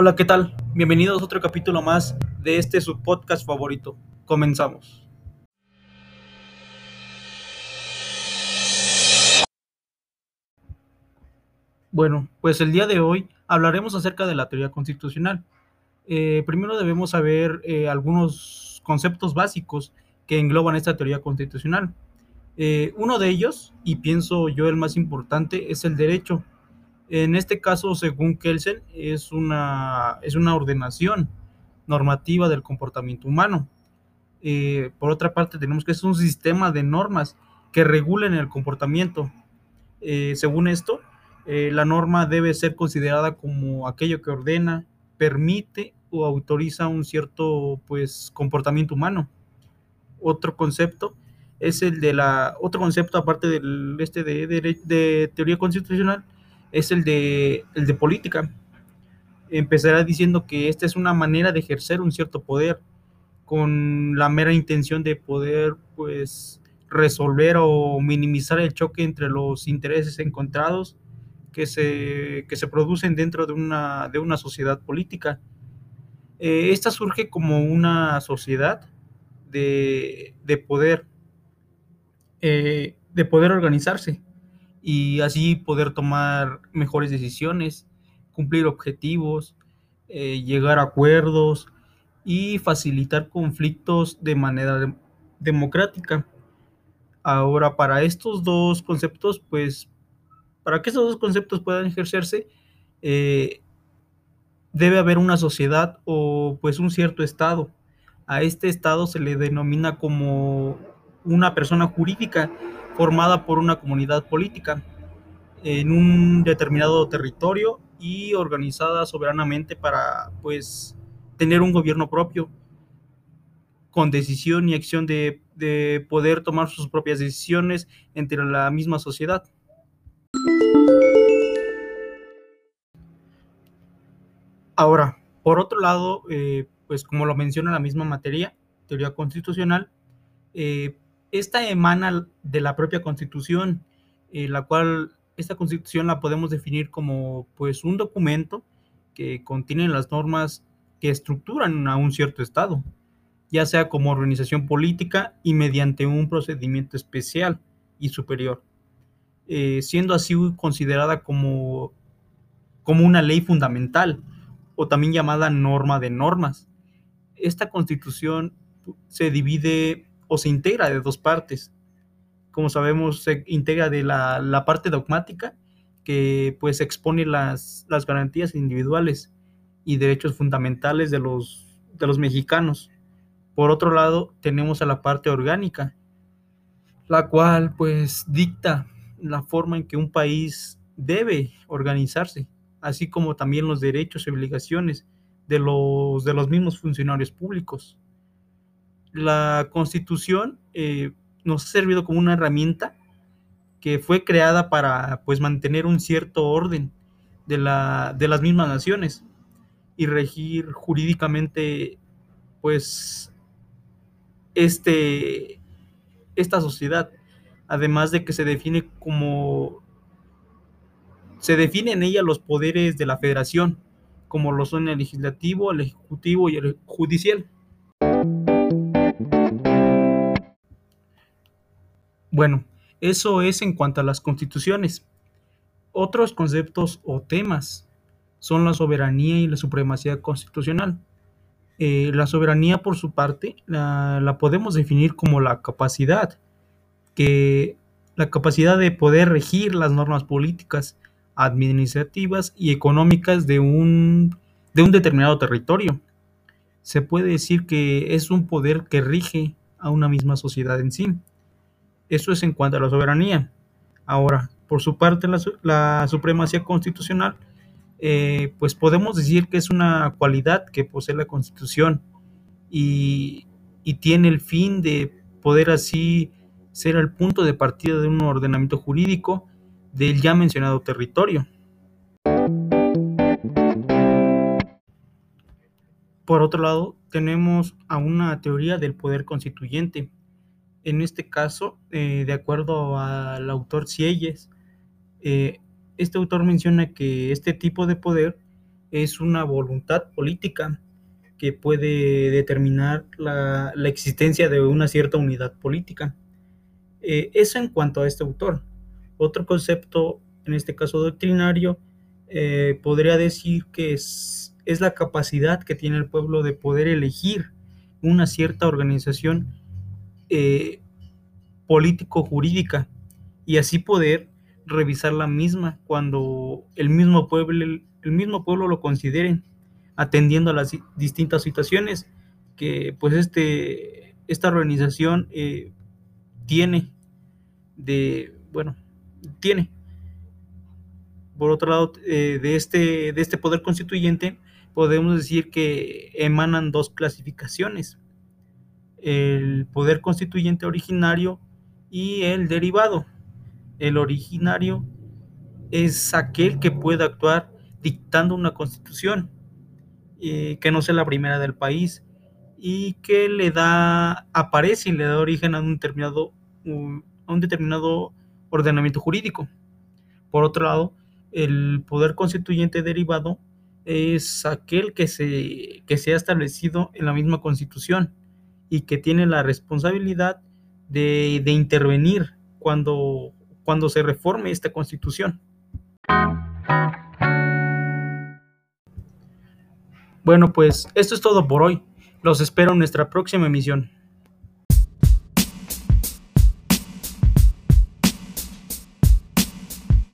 Hola, ¿qué tal? Bienvenidos a otro capítulo más de este su podcast favorito. Comenzamos. Bueno, pues el día de hoy hablaremos acerca de la teoría constitucional. Eh, primero debemos saber eh, algunos conceptos básicos que engloban esta teoría constitucional. Eh, uno de ellos, y pienso yo el más importante, es el derecho. En este caso, según Kelsen, es una, es una ordenación normativa del comportamiento humano. por otra parte, tenemos que es un sistema de normas que regulen el comportamiento. según esto, eh, la norma debe ser considerada como aquello que ordena, permite o autoriza un cierto pues comportamiento humano. Otro concepto es el de la otro concepto aparte del este de, de, teoría constitucional es el de el de política. Empezará diciendo que esta es una manera de ejercer un cierto poder con la mera intención de poder pues resolver o minimizar el choque entre los intereses encontrados que se, que se producen dentro de una, de una sociedad política. Eh, esta surge como una sociedad de, poder, eh, de poder organizarse y así poder tomar mejores decisiones, cumplir objetivos, eh, llegar a acuerdos y facilitar conflictos de manera democrática. Ahora, para estos dos conceptos, pues para que esos dos conceptos puedan ejercerse, eh, debe haber una sociedad o pues un cierto estado. A este estado se le denomina como una persona jurídica formada por una comunidad política en un determinado territorio y organizada soberanamente para pues tener un gobierno propio con decisión y acción de, de poder tomar sus propias decisiones entre la misma sociedad. Ahora, por otro lado, eh, pues como lo menciona la misma materia, teoría constitucional, eh, esta emana de la propia constitución, eh, la cual esta constitución la podemos definir como pues un documento que contiene las normas que estructuran a un cierto estado, ya sea como organización política y mediante un procedimiento especial y superior, siendo así considerada como, como una ley fundamental o también llamada norma de normas. Esta constitución se divide o se integra de dos partes. Como sabemos, se integra de la, parte dogmática, que pues expone las, las, garantías individuales y derechos fundamentales de los, de los mexicanos. Por otro lado, tenemos a la parte orgánica, la cual pues dicta la forma en que un país debe organizarse así como también los derechos y obligaciones de los, de los mismos funcionarios públicos. La constitución eh, nos ha servido como una herramienta que fue creada para pues, mantener un cierto orden de, la, de las mismas naciones y regir jurídicamente pues este, esta sociedad, además de que se define como se definen en ella los poderes de la federación, como lo son el legislativo, el ejecutivo y el judicial. Bueno, eso es en cuanto a las constituciones. Otros conceptos o temas son la soberanía y la supremacía constitucional. Eh, la soberanía, por su parte, la, la, podemos definir como la capacidad, que la capacidad de poder regir las normas políticas administrativas y económicas de un, de un determinado territorio. Se puede decir que es un poder que rige a una misma sociedad en sí. Eso es en cuanto a la soberanía. Ahora, por su parte, la, supremacía constitucional, eh, pues podemos decir que es una cualidad que posee la Constitución y, y tiene el fin de poder así ser el punto de partida de un ordenamiento jurídico del ya mencionado territorio. Por otro lado, tenemos a una teoría del poder constituyente. En este caso, eh, de acuerdo al autor Sieyes, eh, este autor menciona que este tipo de poder es una voluntad política que puede determinar la, la existencia de una cierta unidad política. Eh, eso en cuanto a este autor. Otro concepto, en este caso doctrinario, podría decir que es, es la capacidad que tiene el pueblo de poder elegir una cierta organización eh, político-jurídica y así poder revisar la misma cuando el mismo pueblo, el mismo pueblo lo considere, atendiendo a las distintas situaciones que pues este, esta organización eh, tiene de, bueno, tiene. Por otro lado, eh, de, este, de este poder constituyente, podemos decir que emanan dos clasificaciones, el poder constituyente originario y el derivado. El originario es aquel que puede actuar dictando una constitución, eh, que no sea la primera del país y que le da, aparece y le da origen a un determinado, a un determinado ordenamiento jurídico. Por otro lado, el poder constituyente derivado es aquel que se, que se ha establecido en la misma constitución y que tiene la responsabilidad de, de intervenir cuando, cuando se reforme esta constitución. Bueno, pues esto es todo por hoy. Los espero en nuestra próxima emisión.